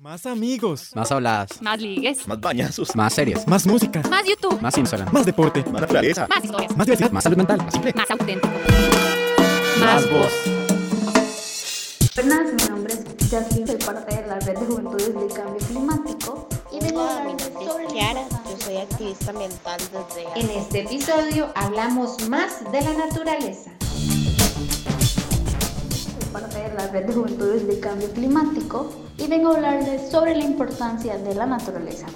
Más amigos. Más habladas. Más ligues. Más bañazos. Más series. Más música. Más YouTube. Más Instagram. Más deporte. Más naturaleza. Más historias. Más diversidad. Más salud mental. Más simple. Más auténtico. Más voz. Buenas, mi nombre es Jacqueline, soy parte de la red de juventudes del cambio climático y vengo a Hola, mi hablarles nombre sobre es Kiara, yo soy activista ambiental desde En este episodio hablamos más de la naturaleza. Parte de la red de juventudes del cambio climático y vengo a hablarles sobre la importancia de la naturaleza.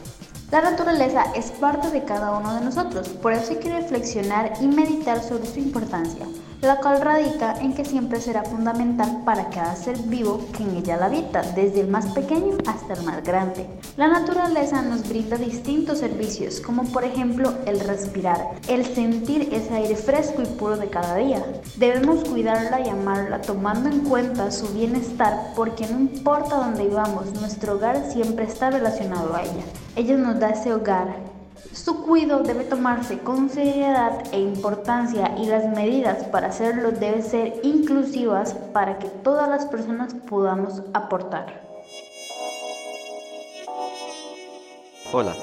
La naturaleza es parte de cada uno de nosotros, por eso hay que reflexionar y meditar sobre su importancia, la cual radica en que siempre será fundamental para cada ser vivo que en ella la habita, desde el más pequeño hasta el más grande. La naturaleza nos brinda distintos servicios, como por ejemplo el respirar, el sentir ese aire fresco y puro de cada día. Debemos cuidarla y amarla tomando en cuenta su bienestar porque no importa dónde vivamos, nuestro hogar siempre está relacionado a ella. Ella nos da ese hogar, su cuidado debe tomarse con seriedad e importancia y las medidas para hacerlo deben ser inclusivas para que todas las personas podamos aportar. Hola,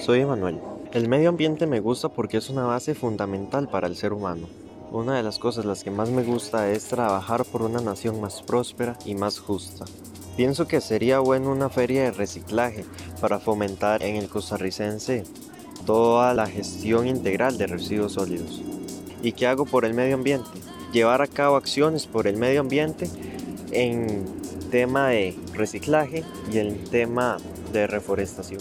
soy Emanuel. El medio ambiente me gusta porque es una base fundamental para el ser humano. Una de las cosas las que más me gusta es trabajar por una nación más próspera y más justa. Pienso que sería bueno una feria de reciclaje para fomentar en el costarricense toda la gestión integral de residuos sólidos. ¿Y qué hago por el medio ambiente? Llevar a cabo acciones por el medio ambiente en tema de reciclaje y en tema de reforestación.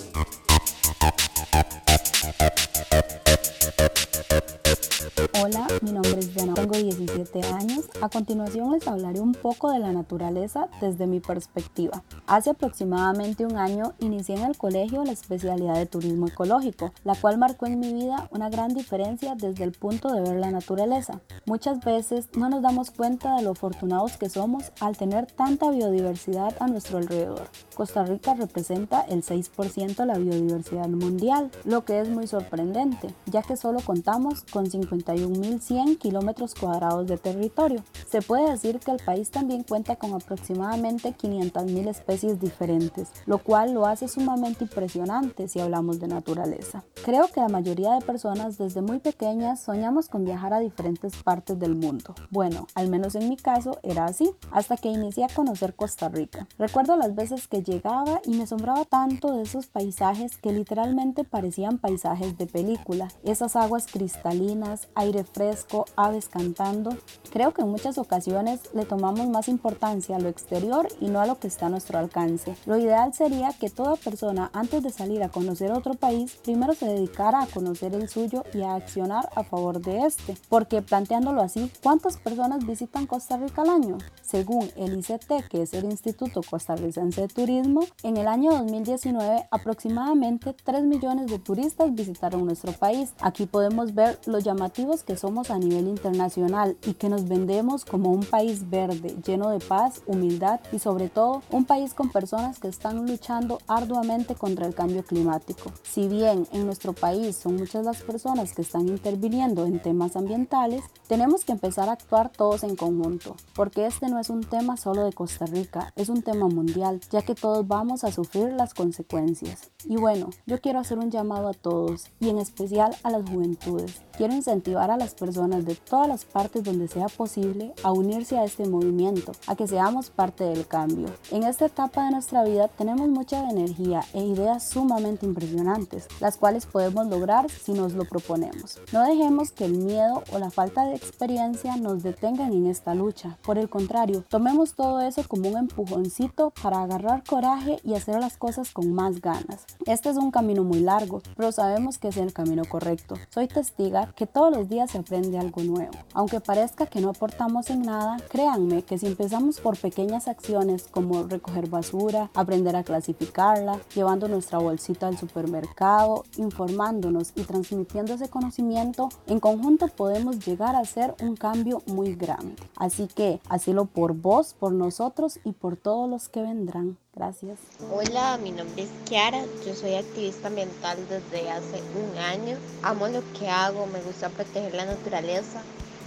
17 años. A continuación les hablaré un poco de la naturaleza desde mi perspectiva. Hace aproximadamente un año inicié en el colegio la especialidad de turismo ecológico, la cual marcó en mi vida una gran diferencia desde el punto de ver la naturaleza. Muchas veces no nos damos cuenta de lo afortunados que somos al tener tanta biodiversidad a nuestro alrededor. Costa Rica representa el 6% de la biodiversidad mundial, lo que es muy sorprendente, ya que solo contamos con 51.100 kilómetros cuadrados de territorio. Se puede decir que el país también cuenta con aproximadamente 500.000 especies diferentes, lo cual lo hace sumamente impresionante si hablamos de naturaleza. Creo que la mayoría de personas desde muy pequeñas soñamos con viajar a diferentes partes del mundo. Bueno, al menos en mi caso era así, hasta que inicié a conocer Costa Rica. Recuerdo las veces que llegaba y me asombraba tanto de esos paisajes que literalmente parecían paisajes de película. Esas aguas cristalinas, aire fresco, aves cantando. Creo que en muchas ocasiones le tomamos más importancia a lo exterior y no a lo que está a nuestro alcance. Lo ideal sería que toda persona antes de salir a conocer otro país primero se dedicara a conocer el suyo y a accionar a favor de este. Porque planteándolo así, ¿cuántas personas visitan Costa Rica al año? Según el ICT, que es el Instituto Costarricense de Turismo, en el año 2019 aproximadamente 3 millones de turistas visitaron nuestro país. Aquí podemos ver lo llamativos que somos a nivel internacional y que nos vendemos como un país verde, lleno de paz, humildad y sobre todo un país con personas que están luchando arduamente contra el cambio climático. Si bien en nuestro país son muchas las personas que están interviniendo en temas ambientales, tenemos que empezar a actuar todos en conjunto, porque este no es un tema solo de Costa Rica, es un tema mundial, ya que todos vamos a sufrir las consecuencias. Y bueno, yo quiero hacer un llamado a todos, y en especial a las juventudes. Quiero incentivar a las personas de todas las partes donde sea posible a unirse a este movimiento, a que seamos parte del cambio. En esta etapa de nuestra vida tenemos mucha energía e ideas sumamente impresionantes, las cuales podemos lograr si nos lo proponemos. No dejemos que el miedo o la falta de experiencia nos detengan en esta lucha. Por el contrario, tomemos todo eso como un empujoncito para agarrar coraje y hacer las cosas con más ganas. Este es un camino muy largo, pero sabemos que es el camino correcto. Soy testiga que todos los días se aprende algo nuevo. Aunque parezca que no aportamos en nada, créanme que si empezamos por pequeñas acciones como recoger basura, aprender a clasificarla, llevando nuestra bolsita al supermercado, informándonos y transmitiendo ese conocimiento, en conjunto podemos llegar a hacer un cambio muy grande. Así que, hacelo por vos, por nosotros y por todos los que vendrán. Gracias. Hola, mi nombre es Kiara, yo soy activista ambiental desde hace un año. Amo lo que hago, me gusta proteger la naturaleza.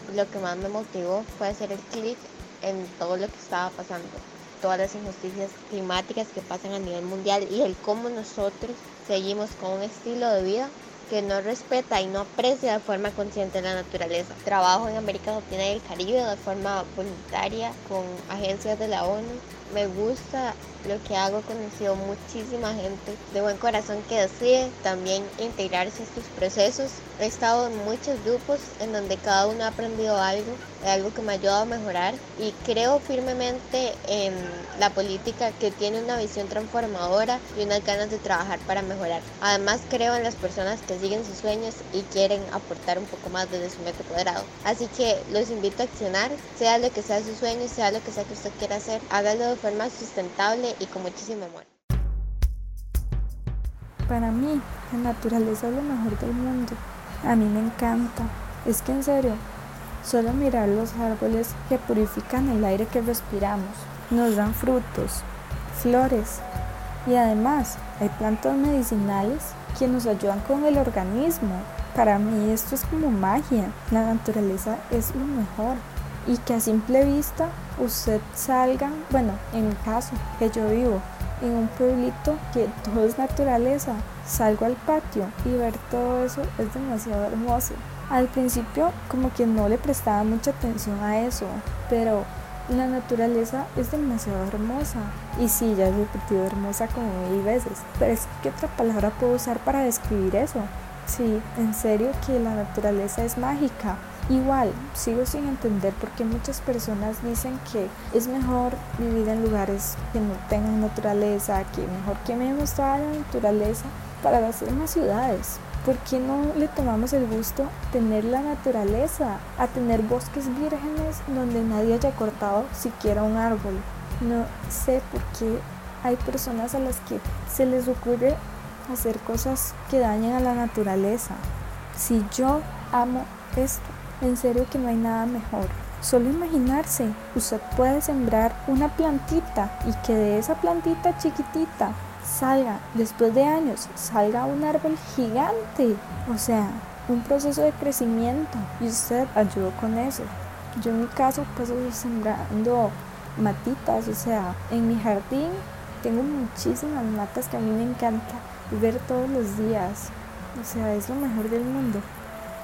Lo que más me motivó fue hacer el clic en todo lo que estaba pasando. todas las injusticias climáticas que pasan a nivel mundial y el cómo nosotros seguimos con un estilo de vida que no respeta y no aprecia de forma consciente la naturaleza. Trabajo en América Latina y el Caribe de forma voluntaria con agencias de la ONU. Me gusta lo que hago, he conocido muchísima gente de buen corazón que decide también integrarse a estos procesos. He estado en muchos grupos en donde cada uno ha aprendido algo, algo que me ha ayudado a mejorar y creo firmemente en la política que tiene una visión transformadora y unas ganas de trabajar para mejorar. Además creo en las personas que siguen sus sueños y quieren aportar un poco más desde su metro cuadrado. Así que los invito a accionar, sea lo que sea su sueño, sea lo que sea que usted quiera hacer, hágalo de forma sustentable y con muchísimo amor. Para mí, la naturaleza es lo mejor del mundo. A mí me encanta. Es que en serio, solo mirar los árboles que purifican el aire que respiramos, nos dan frutos, flores y además hay plantas medicinales que nos ayudan con el organismo. Para mí esto es como magia. La naturaleza es lo mejor y que a simple vista usted salga, bueno, en mi caso, que yo vivo en un pueblito que todo es naturaleza, salgo al patio y ver todo eso es demasiado hermoso. Al principio como que no le prestaba mucha atención a eso, pero la naturaleza es demasiado hermosa. Y sí, ya he repetido hermosa como mil veces, pero es que otra palabra puedo usar para describir eso. Sí, en serio que la naturaleza es mágica. Igual, sigo sin entender por qué muchas personas dicen que es mejor vivir en lugares que no tengan naturaleza, que mejor quememos toda la naturaleza para hacer más ciudades. ¿Por qué no le tomamos el gusto a tener la naturaleza, a tener bosques vírgenes donde nadie haya cortado siquiera un árbol? No sé por qué hay personas a las que se les ocurre hacer cosas que dañen a la naturaleza. Si yo amo esto, en serio que no hay nada mejor. Solo imaginarse, usted puede sembrar una plantita y que de esa plantita chiquitita salga, después de años, salga un árbol gigante. O sea, un proceso de crecimiento y usted ayudó con eso. Yo en mi caso paso sembrando matitas, o sea, en mi jardín tengo muchísimas matas que a mí me encanta ver todos los días. O sea, es lo mejor del mundo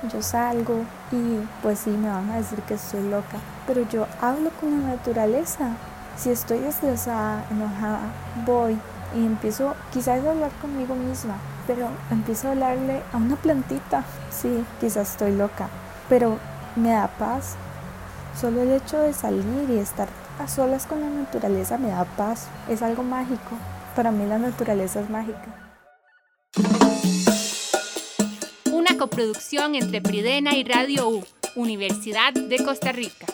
yo salgo y pues sí me van a decir que estoy loca, pero yo hablo con la naturaleza. Si estoy estresada, enojada, voy y empiezo quizás a hablar conmigo misma, pero empiezo a hablarle a una plantita. Sí, quizás estoy loca, pero me da paz. Solo el hecho de salir y estar a solas con la naturaleza me da paz. Es algo mágico. Para mí la naturaleza es mágica. Coproducción entre Pridena y Radio U, Universidad de Costa Rica.